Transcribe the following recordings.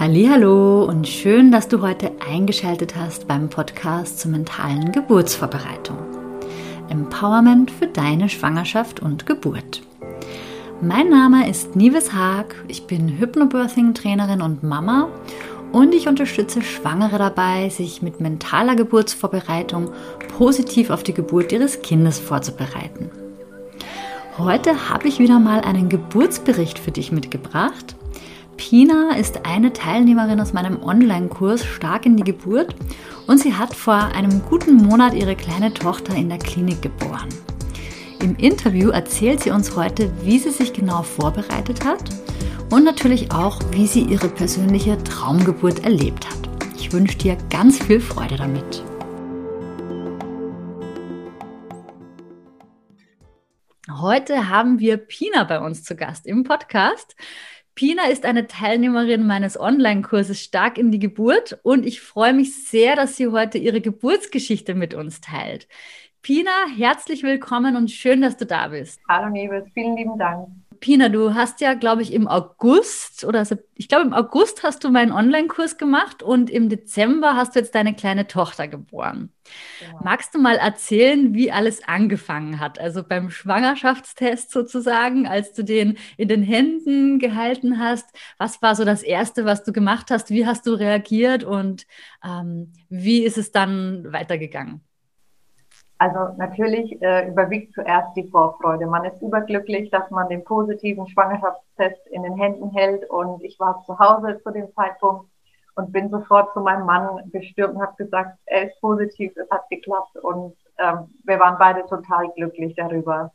Hallo und schön, dass du heute eingeschaltet hast beim Podcast zur mentalen Geburtsvorbereitung. Empowerment für deine Schwangerschaft und Geburt. Mein Name ist Nives Haag, ich bin Hypnobirthing-Trainerin und Mama und ich unterstütze Schwangere dabei, sich mit mentaler Geburtsvorbereitung positiv auf die Geburt ihres Kindes vorzubereiten. Heute habe ich wieder mal einen Geburtsbericht für dich mitgebracht Pina ist eine Teilnehmerin aus meinem Online-Kurs Stark in die Geburt und sie hat vor einem guten Monat ihre kleine Tochter in der Klinik geboren. Im Interview erzählt sie uns heute, wie sie sich genau vorbereitet hat und natürlich auch, wie sie ihre persönliche Traumgeburt erlebt hat. Ich wünsche dir ganz viel Freude damit. Heute haben wir Pina bei uns zu Gast im Podcast. Pina ist eine Teilnehmerin meines Online-Kurses Stark in die Geburt und ich freue mich sehr, dass sie heute ihre Geburtsgeschichte mit uns teilt. Pina, herzlich willkommen und schön, dass du da bist. Hallo Nebel, vielen lieben Dank. Pina, du hast ja, glaube ich, im August oder ich glaube, im August hast du meinen Online-Kurs gemacht und im Dezember hast du jetzt deine kleine Tochter geboren. Genau. Magst du mal erzählen, wie alles angefangen hat? Also beim Schwangerschaftstest sozusagen, als du den in den Händen gehalten hast, was war so das Erste, was du gemacht hast? Wie hast du reagiert und ähm, wie ist es dann weitergegangen? Also natürlich äh, überwiegt zuerst die Vorfreude. Man ist überglücklich, dass man den positiven Schwangerschaftstest in den Händen hält. Und ich war zu Hause zu dem Zeitpunkt und bin sofort zu meinem Mann gestürmt und habe gesagt, er ist positiv, es hat geklappt. Und ähm, wir waren beide total glücklich darüber.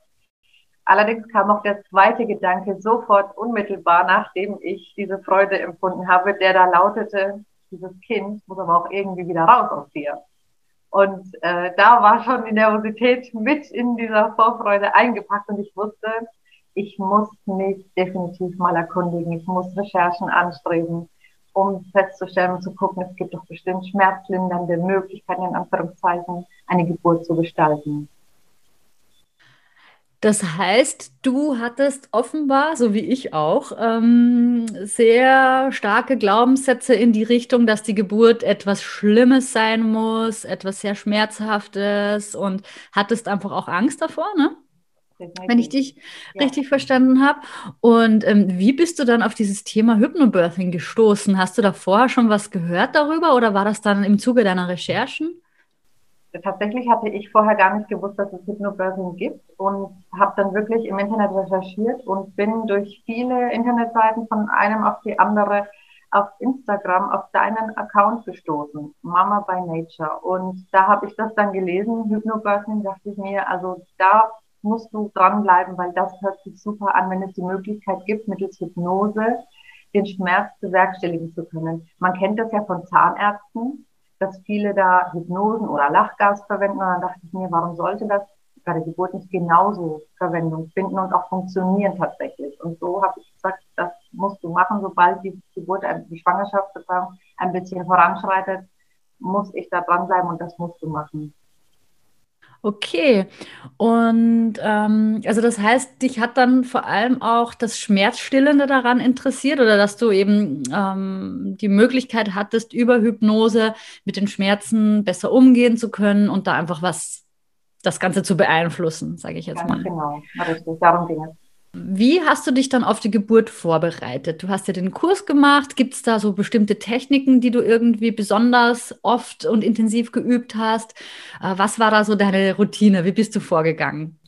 Allerdings kam auch der zweite Gedanke sofort unmittelbar, nachdem ich diese Freude empfunden habe, der da lautete, dieses Kind muss aber auch irgendwie wieder raus aus dir. Und äh, da war schon die Nervosität mit in dieser Vorfreude eingepackt und ich wusste, ich muss mich definitiv mal erkundigen. Ich muss Recherchen anstreben, um festzustellen und zu gucken, es gibt doch bestimmt schmerzlindernde Möglichkeiten, in Anführungszeichen, eine Geburt zu gestalten. Das heißt, du hattest offenbar, so wie ich auch, ähm, sehr starke Glaubenssätze in die Richtung, dass die Geburt etwas Schlimmes sein muss, etwas sehr Schmerzhaftes und hattest einfach auch Angst davor, ne? Wenn ich dich ja. richtig verstanden habe. Und ähm, wie bist du dann auf dieses Thema Hypnobirthing gestoßen? Hast du da vorher schon was gehört darüber oder war das dann im Zuge deiner Recherchen? Tatsächlich hatte ich vorher gar nicht gewusst, dass es Hypnobirthing gibt und habe dann wirklich im Internet recherchiert und bin durch viele Internetseiten von einem auf die andere auf Instagram auf deinen Account gestoßen, Mama by Nature. Und da habe ich das dann gelesen, Hypnobirthing, dachte ich mir, also da musst du dranbleiben, weil das hört sich super an, wenn es die Möglichkeit gibt, mittels Hypnose den Schmerz bewerkstelligen zu können. Man kennt das ja von Zahnärzten, dass viele da Hypnosen oder Lachgas verwenden. Und dann dachte ich mir, warum sollte das bei der Geburt nicht genauso Verwendung finden und auch funktionieren tatsächlich? Und so habe ich gesagt, das musst du machen, sobald die Geburt, die Schwangerschaft ein bisschen voranschreitet, muss ich da dranbleiben und das musst du machen. Okay. Und ähm, also das heißt, dich hat dann vor allem auch das Schmerzstillende daran interessiert oder dass du eben ähm, die Möglichkeit hattest, über Hypnose mit den Schmerzen besser umgehen zu können und da einfach was, das Ganze zu beeinflussen, sage ich jetzt ja, mal. Genau, richtig, darum ging es. Wie hast du dich dann auf die Geburt vorbereitet? Du hast ja den Kurs gemacht. Gibt es da so bestimmte Techniken, die du irgendwie besonders oft und intensiv geübt hast? Äh, was war da so deine Routine? Wie bist du vorgegangen?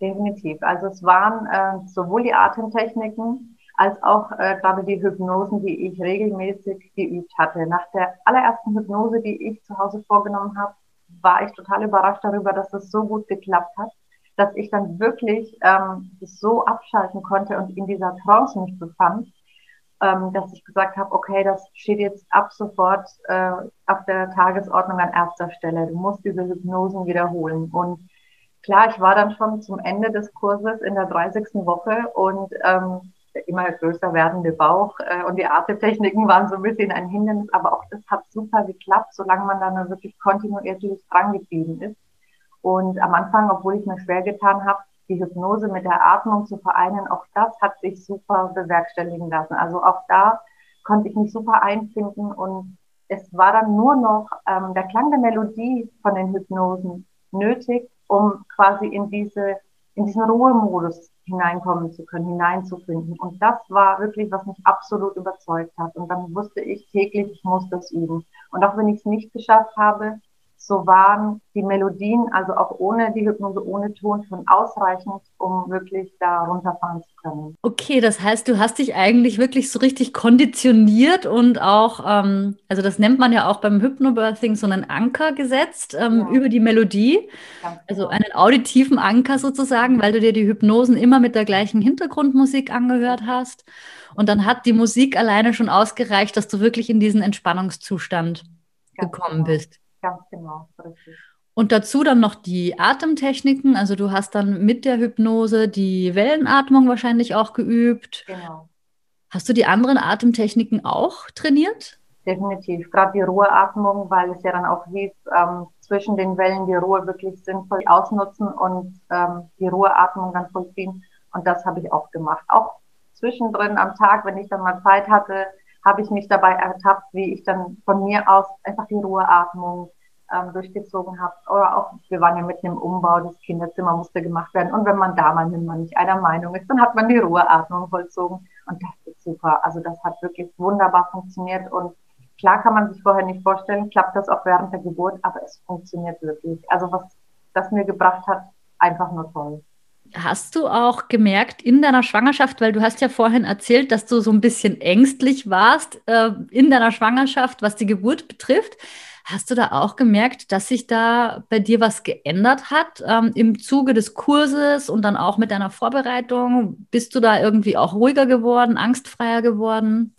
Definitiv. Also es waren äh, sowohl die Atemtechniken als auch äh, gerade die Hypnosen, die ich regelmäßig geübt hatte. Nach der allerersten Hypnose, die ich zu Hause vorgenommen habe, war ich total überrascht darüber, dass es so gut geklappt hat dass ich dann wirklich ähm, so abschalten konnte und in dieser Trance mich befand, ähm, dass ich gesagt habe, okay, das steht jetzt ab sofort äh, auf der Tagesordnung an erster Stelle. Du musst diese Hypnosen wiederholen. Und klar, ich war dann schon zum Ende des Kurses in der 30. Woche und ähm, der immer größer werdende Bauch äh, und die Atemtechniken waren so ein bisschen ein Hindernis, aber auch das hat super geklappt, solange man dann wirklich kontinuierlich dran geblieben ist. Und am Anfang, obwohl ich mir schwer getan habe, die Hypnose mit der Atmung zu vereinen, auch das hat sich super bewerkstelligen lassen. Also auch da konnte ich mich super einfinden und es war dann nur noch ähm, der Klang der Melodie von den Hypnosen nötig, um quasi in diese in diesen Ruhemodus hineinkommen zu können, hineinzufinden. Und das war wirklich, was mich absolut überzeugt hat. Und dann wusste ich täglich, ich muss das üben. Und auch wenn ich es nicht geschafft habe, so waren die Melodien, also auch ohne die Hypnose, ohne Ton, schon ausreichend, um wirklich da runterfahren zu können. Okay, das heißt, du hast dich eigentlich wirklich so richtig konditioniert und auch, ähm, also das nennt man ja auch beim Hypnobirthing so einen Anker gesetzt ähm, ja. über die Melodie, also genau. einen auditiven Anker sozusagen, weil du dir die Hypnosen immer mit der gleichen Hintergrundmusik angehört hast. Und dann hat die Musik alleine schon ausgereicht, dass du wirklich in diesen Entspannungszustand Ganz gekommen genau. bist. Ganz genau, richtig. Und dazu dann noch die Atemtechniken. Also du hast dann mit der Hypnose die Wellenatmung wahrscheinlich auch geübt. Genau. Hast du die anderen Atemtechniken auch trainiert? Definitiv. Gerade die Ruheatmung, weil es ja dann auch hieß, ähm, zwischen den Wellen die Ruhe wirklich sinnvoll ausnutzen und ähm, die Ruheatmung dann vollziehen. Und das habe ich auch gemacht. Auch zwischendrin am Tag, wenn ich dann mal Zeit hatte, habe ich mich dabei ertappt, wie ich dann von mir aus einfach die Ruheatmung ähm, durchgezogen habe. Oder auch, wir waren ja mitten im Umbau, das Kinderzimmer musste gemacht werden. Und wenn man da mal nicht einer Meinung ist, dann hat man die Ruheatmung vollzogen. Und das ist super. Also das hat wirklich wunderbar funktioniert. Und klar kann man sich vorher nicht vorstellen, klappt das auch während der Geburt, aber es funktioniert wirklich. Also was das mir gebracht hat, einfach nur toll. Hast du auch gemerkt in deiner Schwangerschaft, weil du hast ja vorhin erzählt, dass du so ein bisschen ängstlich warst äh, in deiner Schwangerschaft, was die Geburt betrifft. Hast du da auch gemerkt, dass sich da bei dir was geändert hat ähm, im Zuge des Kurses und dann auch mit deiner Vorbereitung? Bist du da irgendwie auch ruhiger geworden, angstfreier geworden?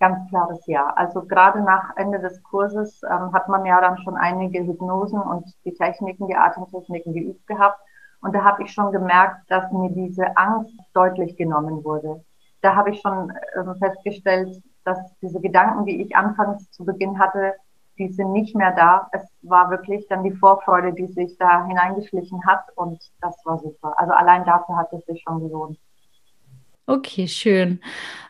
Ganz klares Ja. Also gerade nach Ende des Kurses ähm, hat man ja dann schon einige Hypnosen und die Techniken, die Atemtechniken geübt gehabt. Und da habe ich schon gemerkt, dass mir diese Angst deutlich genommen wurde. Da habe ich schon ähm, festgestellt, dass diese Gedanken, die ich anfangs zu Beginn hatte, die sind nicht mehr da. Es war wirklich dann die Vorfreude, die sich da hineingeschlichen hat und das war super. Also allein dafür hat es sich schon gelohnt. Okay, schön.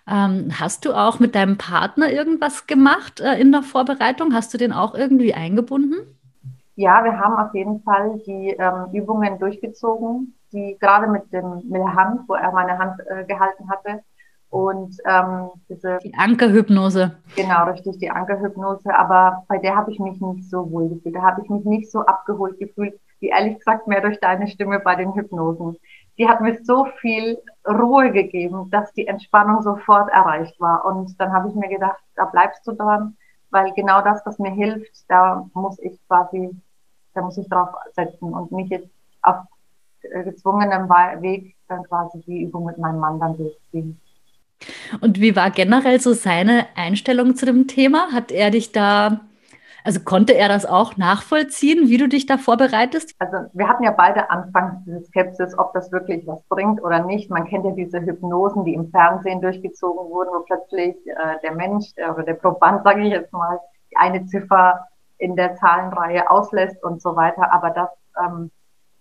Ähm, hast du auch mit deinem Partner irgendwas gemacht äh, in der Vorbereitung? Hast du den auch irgendwie eingebunden? Ja, wir haben auf jeden Fall die ähm, Übungen durchgezogen, die gerade mit dem mit der Hand, wo er meine Hand äh, gehalten hatte. Und ähm, diese die Ankerhypnose. Genau, richtig, die Ankerhypnose. Aber bei der habe ich mich nicht so wohl gefühlt. Da habe ich mich nicht so abgeholt gefühlt, wie ehrlich gesagt mehr durch deine Stimme bei den Hypnosen. Die hat mir so viel Ruhe gegeben, dass die Entspannung sofort erreicht war. Und dann habe ich mir gedacht, da bleibst du dran, weil genau das, was mir hilft, da muss ich quasi da muss ich drauf setzen und nicht jetzt auf äh, gezwungenem Weg dann quasi die Übung mit meinem Mann dann durchziehen. Und wie war generell so seine Einstellung zu dem Thema? Hat er dich da, also konnte er das auch nachvollziehen, wie du dich da vorbereitest? Also wir hatten ja beide anfangs diese Skepsis, ob das wirklich was bringt oder nicht. Man kennt ja diese Hypnosen, die im Fernsehen durchgezogen wurden, wo plötzlich äh, der Mensch der, oder der Proband, sage ich jetzt mal, die eine Ziffer in der Zahlenreihe auslässt und so weiter. Aber das, ähm,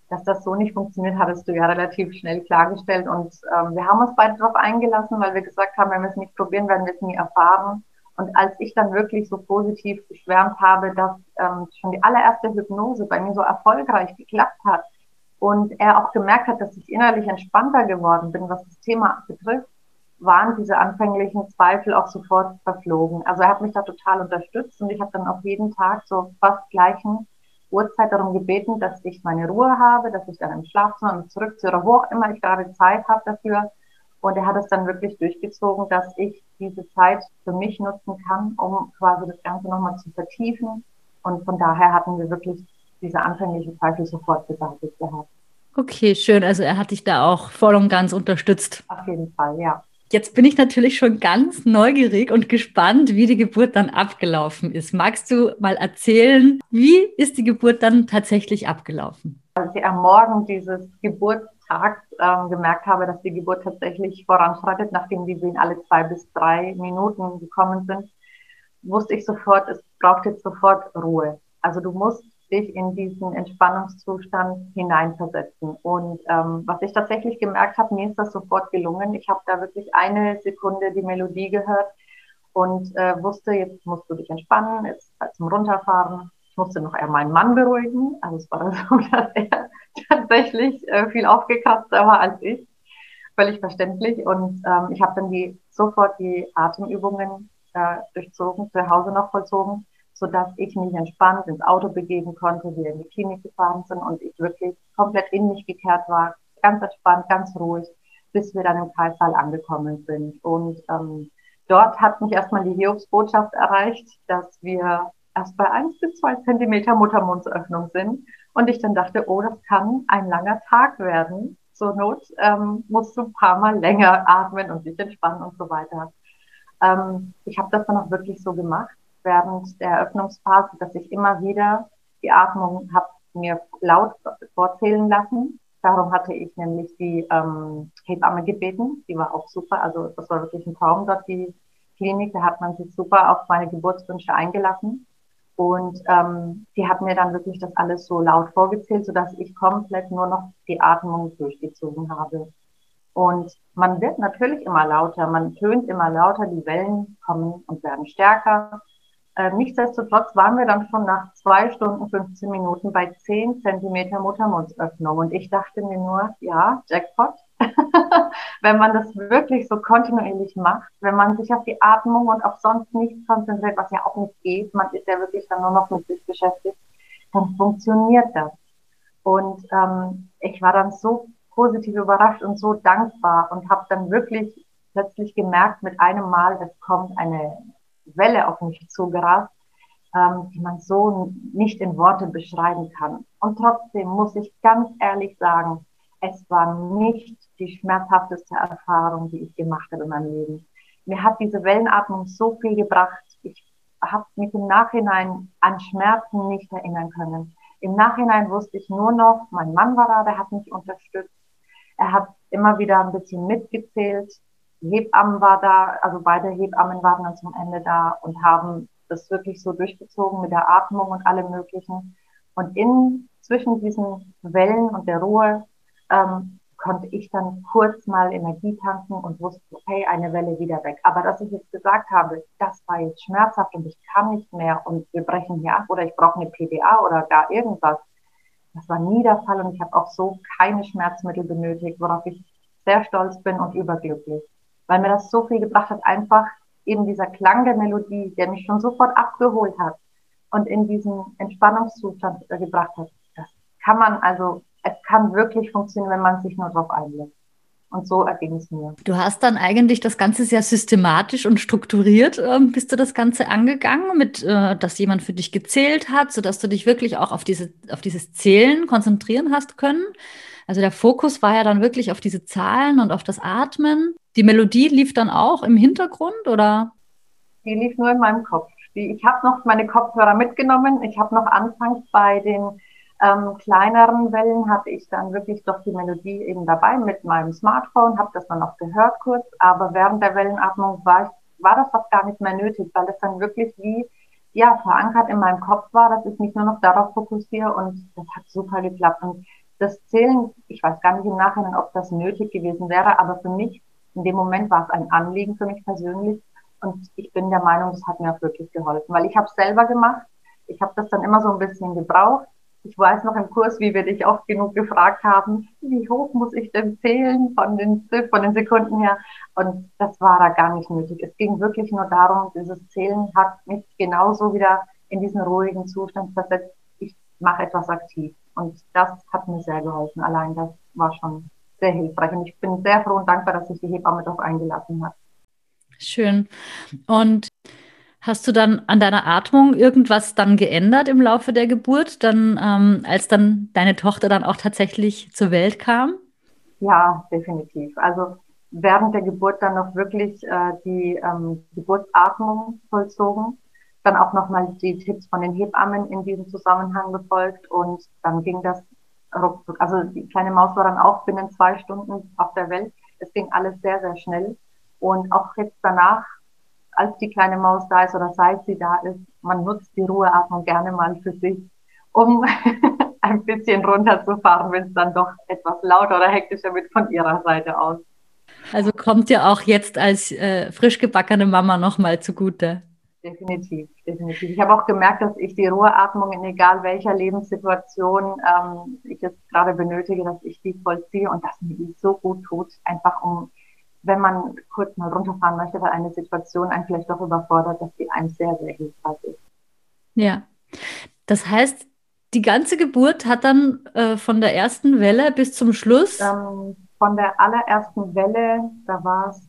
dass das so nicht funktioniert, hattest du ja relativ schnell klargestellt. Und ähm, wir haben uns beide darauf eingelassen, weil wir gesagt haben, wenn wir es nicht probieren, werden wir es nie erfahren. Und als ich dann wirklich so positiv geschwärmt habe, dass ähm, schon die allererste Hypnose bei mir so erfolgreich geklappt hat und er auch gemerkt hat, dass ich innerlich entspannter geworden bin, was das Thema betrifft, waren diese anfänglichen Zweifel auch sofort verflogen. Also er hat mich da total unterstützt und ich habe dann auch jeden Tag so fast gleichen Uhrzeit darum gebeten, dass ich meine Ruhe habe, dass ich dann im Schlafzimmer zurückziehe oder wo auch immer ich gerade Zeit habe dafür. Und er hat es dann wirklich durchgezogen, dass ich diese Zeit für mich nutzen kann, um quasi das Ganze nochmal zu vertiefen. Und von daher hatten wir wirklich diese anfänglichen Zweifel sofort beseitigt gehabt. Okay, schön. Also er hat dich da auch voll und ganz unterstützt. Auf jeden Fall, ja. Jetzt bin ich natürlich schon ganz neugierig und gespannt, wie die Geburt dann abgelaufen ist. Magst du mal erzählen, wie ist die Geburt dann tatsächlich abgelaufen? Als ich am Morgen dieses Geburtstags ähm, gemerkt habe, dass die Geburt tatsächlich voranschreitet, nachdem die Wehen alle zwei bis drei Minuten gekommen sind, wusste ich sofort, es braucht jetzt sofort Ruhe. Also du musst dich in diesen Entspannungszustand hineinversetzen. Und ähm, was ich tatsächlich gemerkt habe, mir ist das sofort gelungen. Ich habe da wirklich eine Sekunde die Melodie gehört und äh, wusste, jetzt musst du dich entspannen, jetzt halt zum Runterfahren. Ich musste noch eher meinen Mann beruhigen. Also es war so, dass er tatsächlich äh, viel aufgekratzter war als ich. Völlig verständlich. Und ähm, ich habe dann die, sofort die Atemübungen äh, durchzogen, zu Hause noch vollzogen, sodass ich mich entspannt ins Auto begeben konnte, wir in die Klinik gefahren sind und ich wirklich komplett in mich gekehrt war, ganz entspannt, ganz ruhig, bis wir dann im Kreissaal angekommen sind. Und ähm, dort hat mich erstmal die Hiobsbotschaft erreicht, dass wir erst bei eins bis zwei Zentimeter Muttermundsöffnung sind. Und ich dann dachte, oh, das kann ein langer Tag werden. Zur Not ähm, musst du ein paar Mal länger atmen und dich entspannen und so weiter. Ähm, ich habe das dann auch wirklich so gemacht während der Eröffnungsphase, dass ich immer wieder die Atmung habe mir laut vorzählen lassen. Darum hatte ich nämlich die ähm, Hebamme gebeten. Die war auch super. Also das war wirklich ein Traum dort, die Klinik. Da hat man sich super auf meine Geburtswünsche eingelassen. Und ähm, die hat mir dann wirklich das alles so laut vorgezählt, sodass ich komplett nur noch die Atmung durchgezogen habe. Und man wird natürlich immer lauter, man tönt immer lauter, die Wellen kommen und werden stärker. Äh, nichtsdestotrotz waren wir dann schon nach zwei Stunden, 15 Minuten bei 10 Zentimeter Muttermundsöffnung. Und ich dachte mir nur, ja, Jackpot. wenn man das wirklich so kontinuierlich macht, wenn man sich auf die Atmung und auf sonst nichts konzentriert, was ja auch nicht geht, man ist ja wirklich dann nur noch mit sich beschäftigt, dann funktioniert das. Und ähm, ich war dann so positiv überrascht und so dankbar und habe dann wirklich plötzlich gemerkt, mit einem Mal, es kommt eine Welle auf mich zugerast, ähm, die man so nicht in Worte beschreiben kann. Und trotzdem muss ich ganz ehrlich sagen, es war nicht die schmerzhafteste Erfahrung, die ich gemacht habe in meinem Leben. Mir hat diese Wellenatmung so viel gebracht. Ich habe mich im Nachhinein an Schmerzen nicht erinnern können. Im Nachhinein wusste ich nur noch, mein Mann war da, der hat mich unterstützt. Er hat immer wieder ein bisschen mitgezählt. Hebammen war da, also beide Hebammen waren dann zum Ende da und haben das wirklich so durchgezogen mit der Atmung und allem Möglichen. Und in zwischen diesen Wellen und der Ruhe ähm, konnte ich dann kurz mal Energie tanken und wusste, okay, eine Welle wieder weg. Aber dass ich jetzt gesagt habe, das war jetzt schmerzhaft und ich kann nicht mehr und wir brechen hier ab oder ich brauche eine PDA oder gar irgendwas, das war nie der Fall und ich habe auch so keine Schmerzmittel benötigt, worauf ich sehr stolz bin und überglücklich weil mir das so viel gebracht hat, einfach eben dieser Klang der Melodie, der mich schon sofort abgeholt hat und in diesen Entspannungszustand gebracht hat. Das kann man also, es kann wirklich funktionieren, wenn man sich nur darauf einlässt. Und so erging es mir. Du hast dann eigentlich das Ganze sehr systematisch und strukturiert, äh, bist du das Ganze angegangen, mit, äh, dass jemand für dich gezählt hat, sodass du dich wirklich auch auf, diese, auf dieses Zählen konzentrieren hast können. Also der Fokus war ja dann wirklich auf diese Zahlen und auf das Atmen. Die Melodie lief dann auch im Hintergrund oder? Die lief nur in meinem Kopf. ich habe noch meine Kopfhörer mitgenommen. Ich habe noch anfangs bei den ähm, kleineren Wellen hatte ich dann wirklich doch die Melodie eben dabei mit meinem Smartphone, habe das dann noch gehört kurz, aber während der Wellenatmung war, ich, war das fast gar nicht mehr nötig, weil es dann wirklich wie ja verankert in meinem Kopf war, dass ich mich nur noch darauf fokussiere und das hat super geklappt. Und das Zählen, ich weiß gar nicht im Nachhinein, ob das nötig gewesen wäre, aber für mich, in dem Moment war es ein Anliegen für mich persönlich. Und ich bin der Meinung, das hat mir auch wirklich geholfen, weil ich habe es selber gemacht. Ich habe das dann immer so ein bisschen gebraucht. Ich weiß noch im Kurs, wie wir dich oft genug gefragt haben, wie hoch muss ich denn zählen von den, von den Sekunden her? Und das war da gar nicht nötig. Es ging wirklich nur darum, dieses Zählen hat mich genauso wieder in diesen ruhigen Zustand versetzt. Ich mache etwas aktiv. Und das hat mir sehr geholfen. Allein das war schon sehr hilfreich. Und ich bin sehr froh und dankbar, dass sich die Hebamme darauf eingelassen hat. Schön. Und hast du dann an deiner Atmung irgendwas dann geändert im Laufe der Geburt, dann, ähm, als dann deine Tochter dann auch tatsächlich zur Welt kam? Ja, definitiv. Also während der Geburt dann noch wirklich äh, die ähm, Geburtsatmung vollzogen dann auch nochmal die Tipps von den Hebammen in diesem Zusammenhang befolgt und dann ging das ruckzuck. Also die kleine Maus war dann auch binnen zwei Stunden auf der Welt. Es ging alles sehr, sehr schnell. Und auch jetzt danach, als die kleine Maus da ist oder seit sie da ist, man nutzt die Ruheatmung gerne mal für sich, um ein bisschen runterzufahren, wenn es dann doch etwas lauter oder hektischer wird von ihrer Seite aus. Also kommt ja auch jetzt als äh, frisch gebackene Mama nochmal zugute. Definitiv, definitiv. Ich habe auch gemerkt, dass ich die Ruheatmung in egal welcher Lebenssituation ähm, ich jetzt gerade benötige, dass ich die vollziehe und dass mir die so gut tut, einfach um, wenn man kurz mal runterfahren möchte, weil eine Situation einen vielleicht doch überfordert, dass die einem sehr, sehr hilfreich ist. Ja, das heißt, die ganze Geburt hat dann äh, von der ersten Welle bis zum Schluss? Ähm, von der allerersten Welle, da war es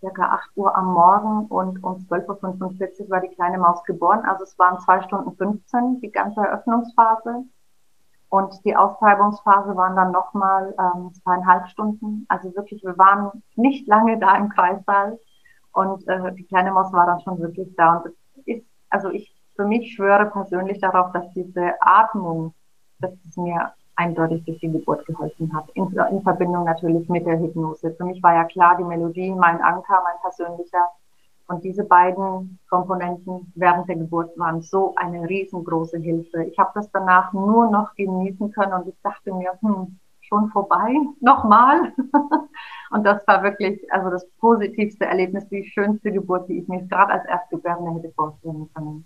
circa 8 Uhr am Morgen und um 12.45 Uhr war die kleine Maus geboren. Also es waren 2 Stunden 15, die ganze Eröffnungsphase. Und die Austreibungsphase waren dann nochmal ähm, zweieinhalb Stunden. Also wirklich, wir waren nicht lange da im Kreissaal. Und äh, die kleine Maus war dann schon wirklich da. Und es ist, also ich für mich schwöre persönlich darauf, dass diese Atmung, dass es mir eindeutig durch die Geburt geholfen hat. In, in, Verbindung natürlich mit der Hypnose. Für mich war ja klar, die Melodie, mein Anker, mein persönlicher. Und diese beiden Komponenten während der Geburt waren so eine riesengroße Hilfe. Ich habe das danach nur noch genießen können und ich dachte mir, hm, schon vorbei, nochmal. und das war wirklich also das positivste Erlebnis, die schönste Geburt, die ich mir gerade als Erstgebärende hätte vorstellen können.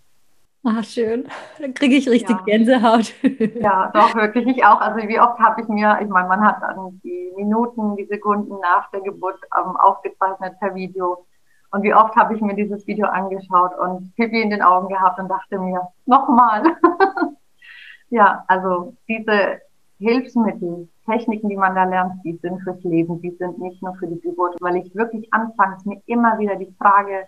Ah, schön. Dann kriege ich richtig ja. Gänsehaut. Ja, doch, wirklich. Ich auch. Also wie oft habe ich mir, ich meine, man hat dann die Minuten, die Sekunden nach der Geburt ähm, aufgezeichnet per Video. Und wie oft habe ich mir dieses Video angeschaut und Pipi in den Augen gehabt und dachte mir, nochmal. ja, also diese Hilfsmittel, Techniken, die man da lernt, die sind fürs Leben, die sind nicht nur für die Geburt, weil ich wirklich anfangs mir immer wieder die Frage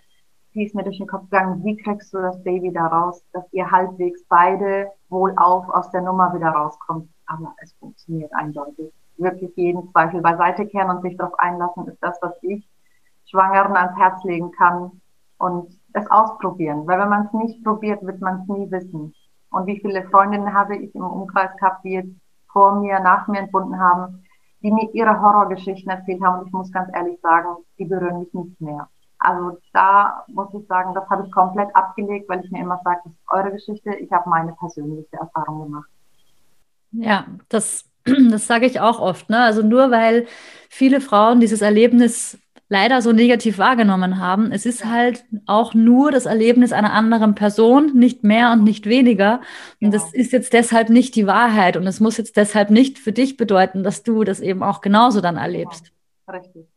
die ist mir durch den Kopf gegangen, wie kriegst du das Baby da raus, dass ihr halbwegs beide wohlauf aus der Nummer wieder rauskommt. Aber es funktioniert eindeutig. Wirklich jeden Zweifel beiseite kehren und sich darauf einlassen, ist das, was ich Schwangeren ans Herz legen kann und es ausprobieren. Weil wenn man es nicht probiert, wird man es nie wissen. Und wie viele Freundinnen habe ich im Umkreis gehabt, die jetzt vor mir, nach mir entbunden haben, die mir ihre Horrorgeschichten erzählt haben. Und ich muss ganz ehrlich sagen, die berühren mich nicht mehr. Also da muss ich sagen, das habe ich komplett abgelegt, weil ich mir immer sage, das ist eure Geschichte, ich habe meine persönliche Erfahrung gemacht. Ja, das, das sage ich auch oft. Ne? Also nur weil viele Frauen dieses Erlebnis leider so negativ wahrgenommen haben. Es ist halt auch nur das Erlebnis einer anderen Person, nicht mehr und nicht weniger. Und genau. das ist jetzt deshalb nicht die Wahrheit. Und es muss jetzt deshalb nicht für dich bedeuten, dass du das eben auch genauso dann erlebst. Genau. Richtig.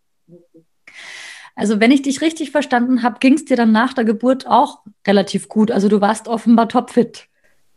Also wenn ich dich richtig verstanden habe, ging es dir dann nach der Geburt auch relativ gut. Also du warst offenbar topfit.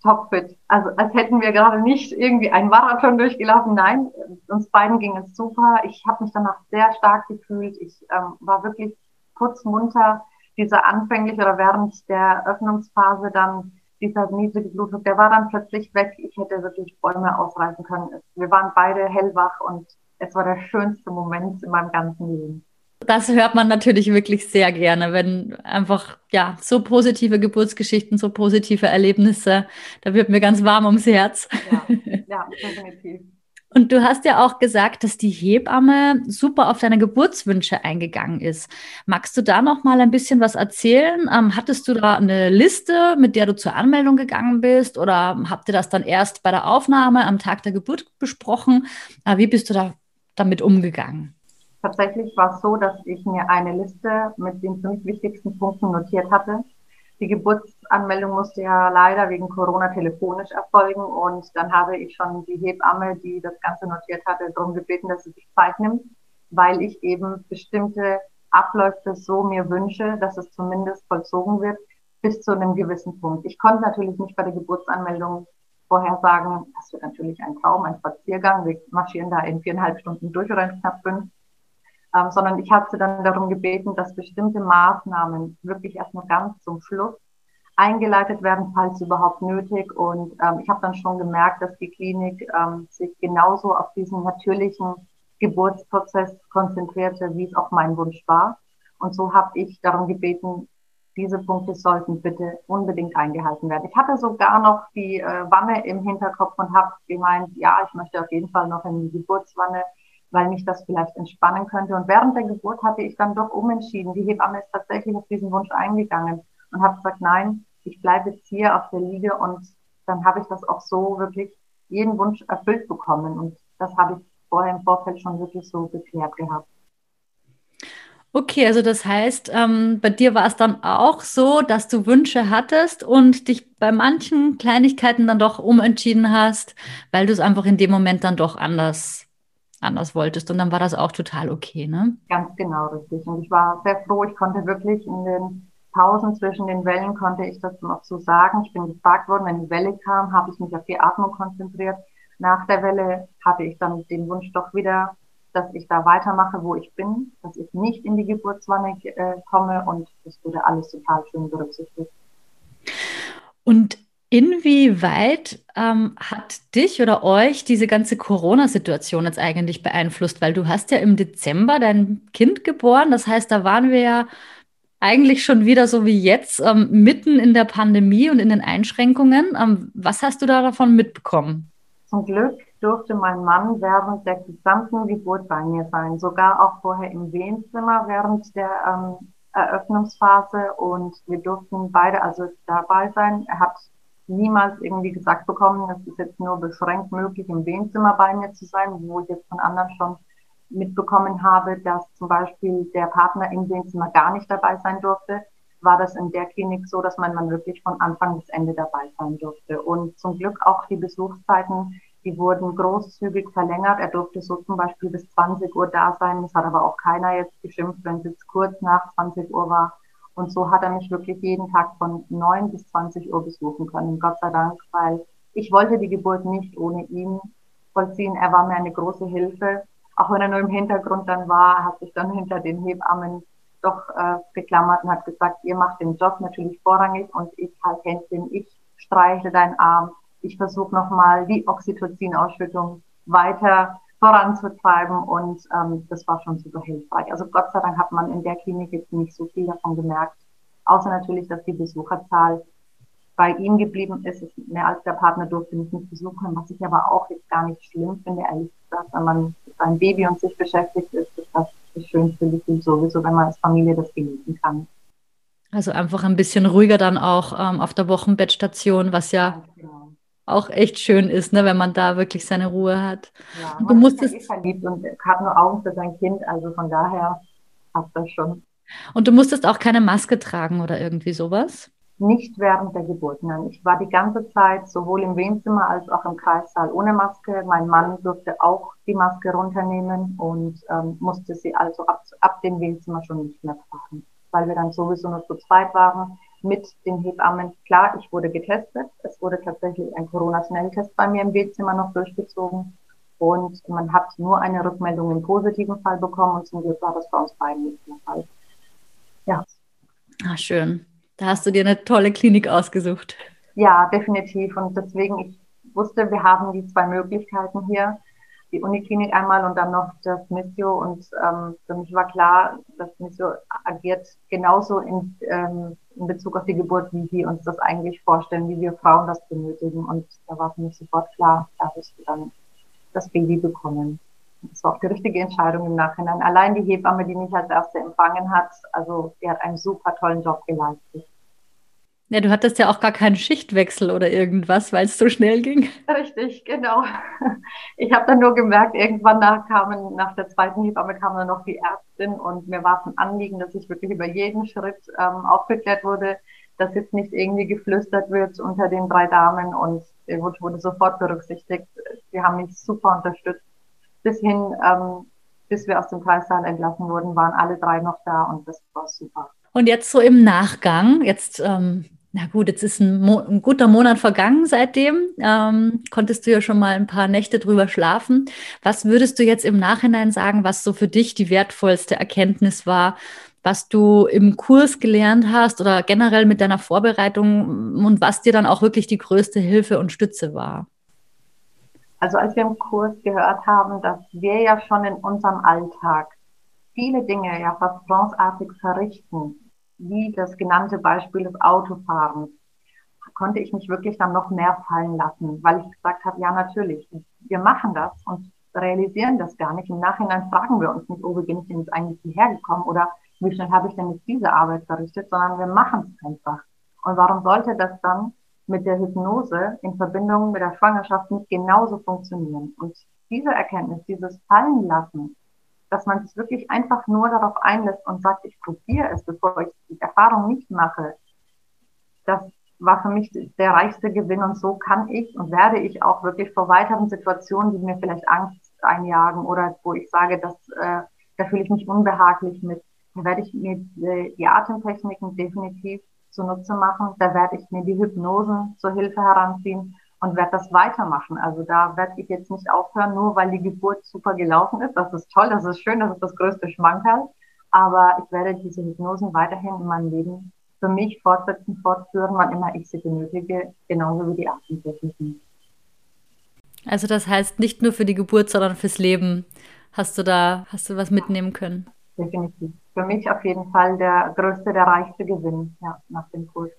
Topfit. Also als hätten wir gerade nicht irgendwie einen Marathon durchgelaufen. Nein, uns beiden ging es super. Ich habe mich danach sehr stark gefühlt. Ich ähm, war wirklich kurz munter. Dieser anfänglich oder während der Öffnungsphase dann dieser niedrige Blutdruck, der war dann plötzlich weg. Ich hätte wirklich Bäume ausreißen können. Wir waren beide hellwach und es war der schönste Moment in meinem ganzen Leben das hört man natürlich wirklich sehr gerne, wenn einfach ja so positive Geburtsgeschichten, so positive Erlebnisse, da wird mir ganz warm ums Herz. Ja, ja definitiv. Und du hast ja auch gesagt, dass die Hebamme super auf deine Geburtswünsche eingegangen ist. Magst du da noch mal ein bisschen was erzählen? Ähm, hattest du da eine Liste, mit der du zur Anmeldung gegangen bist, oder habt ihr das dann erst bei der Aufnahme am Tag der Geburt besprochen? Äh, wie bist du da damit umgegangen? Tatsächlich war es so, dass ich mir eine Liste mit den fünf wichtigsten Punkten notiert hatte. Die Geburtsanmeldung musste ja leider wegen Corona telefonisch erfolgen und dann habe ich schon die Hebamme, die das Ganze notiert hatte, darum gebeten, dass sie sich Zeit nimmt, weil ich eben bestimmte Abläufe so mir wünsche, dass es zumindest vollzogen wird bis zu einem gewissen Punkt. Ich konnte natürlich nicht bei der Geburtsanmeldung vorher sagen, das wird natürlich ein Traum, ein Spaziergang. Wir marschieren da in viereinhalb Stunden durch oder in knapp fünf ähm, sondern ich habe sie dann darum gebeten, dass bestimmte Maßnahmen wirklich erst nur ganz zum Schluss eingeleitet werden, falls überhaupt nötig. Und ähm, ich habe dann schon gemerkt, dass die Klinik ähm, sich genauso auf diesen natürlichen Geburtsprozess konzentrierte, wie es auch mein Wunsch war. Und so habe ich darum gebeten, diese Punkte sollten bitte unbedingt eingehalten werden. Ich hatte sogar noch die äh, Wanne im Hinterkopf und habe gemeint, ja, ich möchte auf jeden Fall noch in die Geburtswanne weil mich das vielleicht entspannen könnte. Und während der Geburt hatte ich dann doch umentschieden. Die Hebamme ist tatsächlich auf diesen Wunsch eingegangen und habe gesagt, nein, ich bleibe jetzt hier auf der Liege und dann habe ich das auch so wirklich jeden Wunsch erfüllt bekommen. Und das habe ich vorher im Vorfeld schon wirklich so geklärt gehabt. Okay, also das heißt, ähm, bei dir war es dann auch so, dass du Wünsche hattest und dich bei manchen Kleinigkeiten dann doch umentschieden hast, weil du es einfach in dem Moment dann doch anders, anders wolltest. Und dann war das auch total okay, ne? Ganz genau, richtig. Und ich war sehr froh, ich konnte wirklich in den Pausen zwischen den Wellen konnte ich das noch so sagen. Ich bin gefragt worden, wenn die Welle kam, habe ich mich auf die Atmung konzentriert. Nach der Welle hatte ich dann den Wunsch doch wieder dass ich da weitermache, wo ich bin, dass ich nicht in die Geburtswanne äh, komme und das wurde alles total schön berücksichtigt. Und inwieweit ähm, hat dich oder euch diese ganze Corona-Situation jetzt eigentlich beeinflusst? Weil du hast ja im Dezember dein Kind geboren, das heißt, da waren wir ja eigentlich schon wieder so wie jetzt, ähm, mitten in der Pandemie und in den Einschränkungen. Ähm, was hast du da davon mitbekommen? Zum Glück durfte mein Mann während der gesamten Geburt bei mir sein, sogar auch vorher im Wehenzimmer während der ähm, Eröffnungsphase und wir durften beide also dabei sein. Er hat niemals irgendwie gesagt bekommen, es ist jetzt nur beschränkt möglich, im Wehenzimmer bei mir zu sein, wo ich jetzt von anderen schon mitbekommen habe, dass zum Beispiel der Partner im Wehenzimmer gar nicht dabei sein durfte, war das in der Klinik so, dass Mann wirklich von Anfang bis Ende dabei sein durfte. Und zum Glück auch die Besuchszeiten die wurden großzügig verlängert. Er durfte so zum Beispiel bis 20 Uhr da sein. Es hat aber auch keiner jetzt geschimpft, wenn es jetzt kurz nach 20 Uhr war. Und so hat er mich wirklich jeden Tag von 9 bis 20 Uhr besuchen können. Gott sei Dank, weil ich wollte die Geburt nicht ohne ihn vollziehen. Er war mir eine große Hilfe. Auch wenn er nur im Hintergrund dann war, hat sich dann hinter den Hebammen doch äh, geklammert und hat gesagt, ihr macht den Job natürlich vorrangig und ich halt Händchen, ich streichle deinen Arm, ich versuche nochmal die Oxytocin-Ausschüttung weiter voranzutreiben und ähm, das war schon super hilfreich. Also Gott sei Dank hat man in der Klinik jetzt nicht so viel davon gemerkt, außer natürlich, dass die Besucherzahl bei ihm geblieben ist. Mehr als der Partner durfte mich nicht besuchen, was ich aber auch jetzt gar nicht schlimm finde, ehrlich gesagt, wenn man mit seinem Baby und sich beschäftigt ist, ist das das schönste Gefühl sowieso, wenn man als Familie das genießen kann. Also einfach ein bisschen ruhiger dann auch ähm, auf der Wochenbettstation, was ja auch echt schön ist, ne, wenn man da wirklich seine Ruhe hat. Ja, du musstest ist ja eh verliebt und hat nur Augen für sein Kind, also von daher passt das schon. Und du musstest auch keine Maske tragen oder irgendwie sowas? Nicht während der Geburt, nein. Ich war die ganze Zeit sowohl im Wehenzimmer als auch im Kreissaal ohne Maske. Mein Mann durfte auch die Maske runternehmen und ähm, musste sie also ab, ab dem Wehenzimmer schon nicht mehr tragen, weil wir dann sowieso nur zu zweit waren mit den Hebammen. Klar, ich wurde getestet. Es wurde tatsächlich ein Corona-Schnelltest bei mir im Bildzimmer noch durchgezogen. Und man hat nur eine Rückmeldung im positiven Fall bekommen und zum Glück war das bei uns beiden nicht der Fall. Ja. Ah, schön. Da hast du dir eine tolle Klinik ausgesucht. Ja, definitiv. Und deswegen, ich wusste, wir haben die zwei Möglichkeiten hier die Uniklinik einmal und dann noch das Missio. Und ähm, für mich war klar, das Missio agiert genauso in, ähm, in Bezug auf die Geburt, wie wir uns das eigentlich vorstellen, wie wir Frauen das benötigen. Und da war für mich sofort klar, da du dann das Baby bekommen. Das war auch die richtige Entscheidung im Nachhinein. Allein die Hebamme, die mich als erste empfangen hat, also die hat einen super tollen Job geleistet. Ja, du hattest ja auch gar keinen Schichtwechsel oder irgendwas, weil es so schnell ging. Richtig, genau. Ich habe dann nur gemerkt, irgendwann nach, kamen, nach der zweiten Hebamme kam dann noch die Ärztin und mir war es ein Anliegen, dass ich wirklich über jeden Schritt ähm, aufgeklärt wurde, dass jetzt nicht irgendwie geflüstert wird unter den drei Damen und wurde, wurde sofort berücksichtigt. Sie haben mich super unterstützt. Bis hin, ähm, bis wir aus dem Kreissaal entlassen wurden, waren alle drei noch da und das war super. Und jetzt so im Nachgang, jetzt ähm, na gut, jetzt ist ein, Mo ein guter Monat vergangen seitdem. Ähm, konntest du ja schon mal ein paar Nächte drüber schlafen. Was würdest du jetzt im Nachhinein sagen, was so für dich die wertvollste Erkenntnis war, was du im Kurs gelernt hast oder generell mit deiner Vorbereitung und was dir dann auch wirklich die größte Hilfe und Stütze war? Also als wir im Kurs gehört haben, dass wir ja schon in unserem Alltag viele Dinge ja vertrauensartig verrichten, wie das genannte Beispiel des Autofahrens, konnte ich mich wirklich dann noch mehr fallen lassen, weil ich gesagt habe, ja natürlich, wir machen das und realisieren das gar nicht. Im Nachhinein fragen wir uns nicht, oh, wie bin ich denn jetzt eigentlich hierher gekommen oder wie schnell habe ich denn jetzt diese Arbeit verrichtet, sondern wir machen es einfach. Und warum sollte das dann mit der Hypnose in Verbindung mit der Schwangerschaft nicht genauso funktionieren? Und diese Erkenntnis, dieses Fallenlassen, dass man sich wirklich einfach nur darauf einlässt und sagt, ich probiere es, bevor ich die Erfahrung nicht mache. Das war für mich der reichste Gewinn und so kann ich und werde ich auch wirklich vor weiteren Situationen, die mir vielleicht Angst einjagen oder wo ich sage, dass, äh, da fühle ich mich unbehaglich mit, da werde ich mir die, die Atemtechniken definitiv zunutze machen, da werde ich mir die Hypnosen zur Hilfe heranziehen und werde das weitermachen. Also da werde ich jetzt nicht aufhören, nur weil die Geburt super gelaufen ist. Das ist toll, das ist schön, das ist das größte Schmankerl. Aber ich werde diese Hypnosen weiterhin in meinem Leben für mich fortsetzen, fortführen, wann immer ich sie benötige, genauso wie die Atemtechniken. Also das heißt nicht nur für die Geburt, sondern fürs Leben hast du da, hast du was mitnehmen können? Definitiv. Für mich auf jeden Fall der größte, der reichste Gewinn, ja, nach dem Kurs.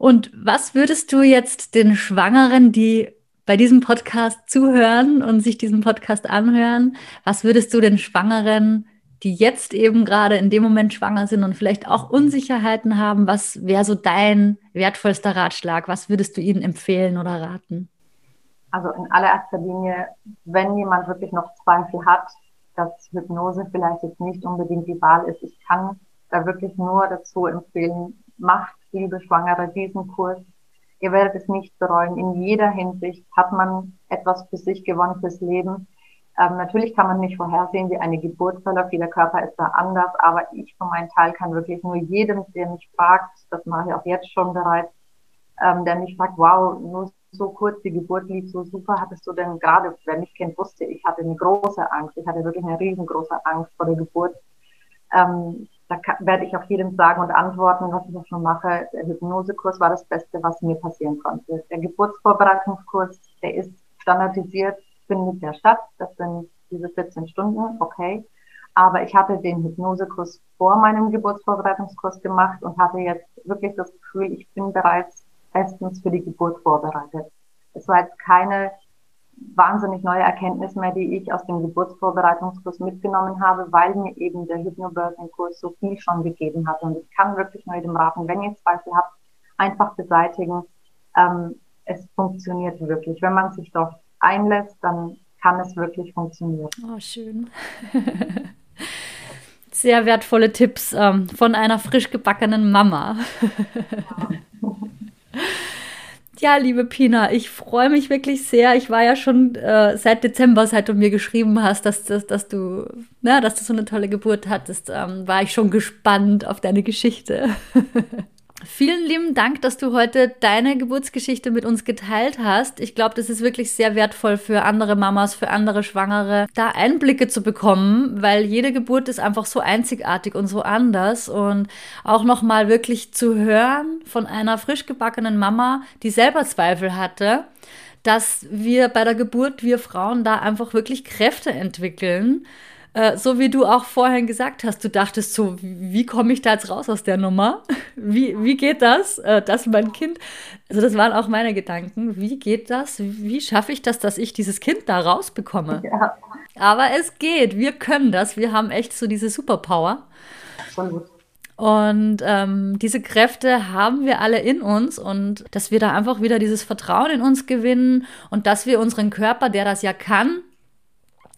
Und was würdest du jetzt den Schwangeren, die bei diesem Podcast zuhören und sich diesen Podcast anhören, was würdest du den Schwangeren die jetzt eben gerade in dem Moment schwanger sind und vielleicht auch Unsicherheiten haben, was wäre so dein wertvollster Ratschlag? Was würdest du ihnen empfehlen oder raten? Also in allererster Linie, wenn jemand wirklich noch Zweifel hat, dass Hypnose vielleicht jetzt nicht unbedingt die Wahl ist, ich kann da wirklich nur dazu empfehlen, macht, liebe Schwangere, diesen Kurs. Ihr werdet es nicht bereuen. In jeder Hinsicht hat man etwas für sich gewonnen fürs Leben. Ähm, natürlich kann man nicht vorhersehen, wie eine Geburt verläuft. Jeder Körper ist da anders. Aber ich von meinem Teil kann wirklich nur jedem, der mich fragt, das mache ich auch jetzt schon bereits, ähm, der mich fragt, wow, nur so kurz, die Geburt lief so super. Hattest du denn gerade, wer mich kennt, wusste, ich hatte eine große Angst. Ich hatte wirklich eine riesengroße Angst vor der Geburt. Ähm, da werde ich auch jedem sagen und antworten, was ich auch schon mache. Der Hypnosekurs war das Beste, was mir passieren konnte. Der Geburtsvorbereitungskurs, der ist standardisiert findet der statt. Das sind diese 14 Stunden, okay. Aber ich hatte den Hypnosekurs vor meinem Geburtsvorbereitungskurs gemacht und hatte jetzt wirklich das Gefühl, ich bin bereits bestens für die Geburt vorbereitet. Es war jetzt keine wahnsinnig neue Erkenntnis mehr, die ich aus dem Geburtsvorbereitungskurs mitgenommen habe, weil mir eben der Hypnobirthing-Kurs so viel schon gegeben hat. Und ich kann wirklich nur jedem raten, wenn ihr Zweifel habt, einfach beseitigen. Ähm, es funktioniert wirklich. Wenn man sich dort einlässt, dann kann es wirklich funktionieren. Oh, schön. Sehr wertvolle Tipps ähm, von einer frisch gebackenen Mama. Ja, liebe Pina, ich freue mich wirklich sehr. Ich war ja schon äh, seit Dezember, seit du mir geschrieben hast, dass, dass, dass, du, na, dass du so eine tolle Geburt hattest, ähm, war ich schon gespannt auf deine Geschichte. Vielen lieben Dank, dass du heute deine Geburtsgeschichte mit uns geteilt hast. Ich glaube, das ist wirklich sehr wertvoll für andere Mamas, für andere Schwangere, da Einblicke zu bekommen, weil jede Geburt ist einfach so einzigartig und so anders und auch nochmal wirklich zu hören von einer frisch gebackenen Mama, die selber Zweifel hatte, dass wir bei der Geburt, wir Frauen da einfach wirklich Kräfte entwickeln äh, so wie du auch vorhin gesagt hast, du dachtest so, wie komme ich da jetzt raus aus der Nummer? Wie, wie geht das, äh, dass mein Kind, also das waren auch meine Gedanken, wie geht das, wie schaffe ich das, dass ich dieses Kind da rausbekomme? Ja. Aber es geht, wir können das, wir haben echt so diese Superpower. Und ähm, diese Kräfte haben wir alle in uns und dass wir da einfach wieder dieses Vertrauen in uns gewinnen und dass wir unseren Körper, der das ja kann,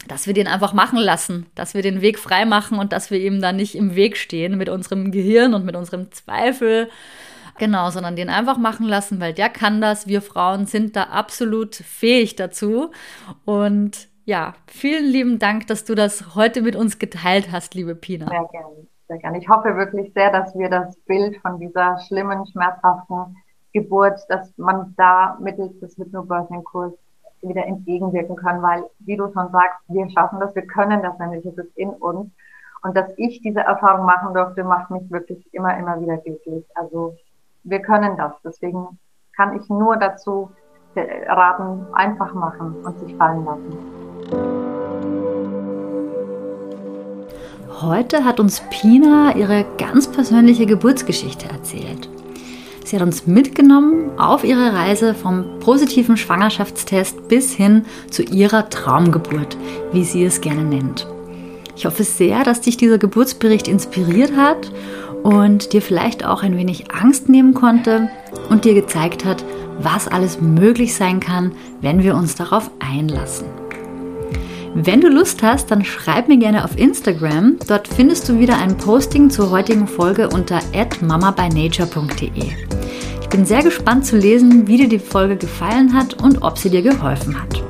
dass wir den einfach machen lassen, dass wir den Weg frei machen und dass wir ihm da nicht im Weg stehen mit unserem Gehirn und mit unserem Zweifel. Genau, sondern den einfach machen lassen, weil der kann das. Wir Frauen sind da absolut fähig dazu. Und ja, vielen lieben Dank, dass du das heute mit uns geteilt hast, liebe Pina. Sehr gerne, sehr gerne. Ich hoffe wirklich sehr, dass wir das Bild von dieser schlimmen, schmerzhaften Geburt, dass man da mittels des Hypnobirthing-Kurs wieder entgegenwirken können, weil, wie du schon sagst, wir schaffen das, wir können das nämlich, es ist in uns. Und dass ich diese Erfahrung machen durfte, macht mich wirklich immer, immer wieder glücklich. Also wir können das. Deswegen kann ich nur dazu raten, einfach machen und sich fallen lassen. Heute hat uns Pina ihre ganz persönliche Geburtsgeschichte erzählt. Sie hat uns mitgenommen auf ihre Reise vom positiven Schwangerschaftstest bis hin zu ihrer Traumgeburt, wie sie es gerne nennt. Ich hoffe sehr, dass dich dieser Geburtsbericht inspiriert hat und dir vielleicht auch ein wenig Angst nehmen konnte und dir gezeigt hat, was alles möglich sein kann, wenn wir uns darauf einlassen. Wenn du Lust hast, dann schreib mir gerne auf Instagram. Dort findest du wieder ein Posting zur heutigen Folge unter mamabynature.de. Ich bin sehr gespannt zu lesen, wie dir die Folge gefallen hat und ob sie dir geholfen hat.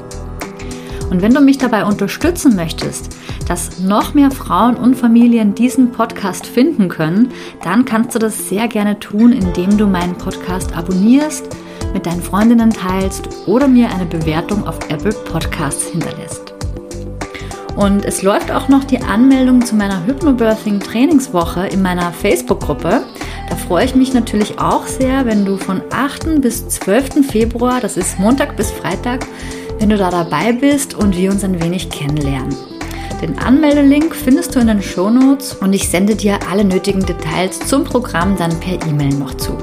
Und wenn du mich dabei unterstützen möchtest, dass noch mehr Frauen und Familien diesen Podcast finden können, dann kannst du das sehr gerne tun, indem du meinen Podcast abonnierst, mit deinen Freundinnen teilst oder mir eine Bewertung auf Apple Podcasts hinterlässt. Und es läuft auch noch die Anmeldung zu meiner Hypnobirthing Trainingswoche in meiner Facebook-Gruppe. Da freue ich mich natürlich auch sehr, wenn du von 8. bis 12. Februar, das ist Montag bis Freitag, wenn du da dabei bist und wir uns ein wenig kennenlernen. Den Anmeldelink findest du in den Show Notes und ich sende dir alle nötigen Details zum Programm dann per E-Mail noch zu.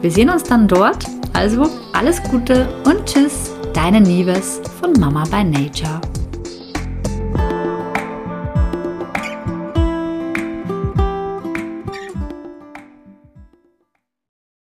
Wir sehen uns dann dort. Also alles Gute und Tschüss, deine Nieves von Mama by Nature.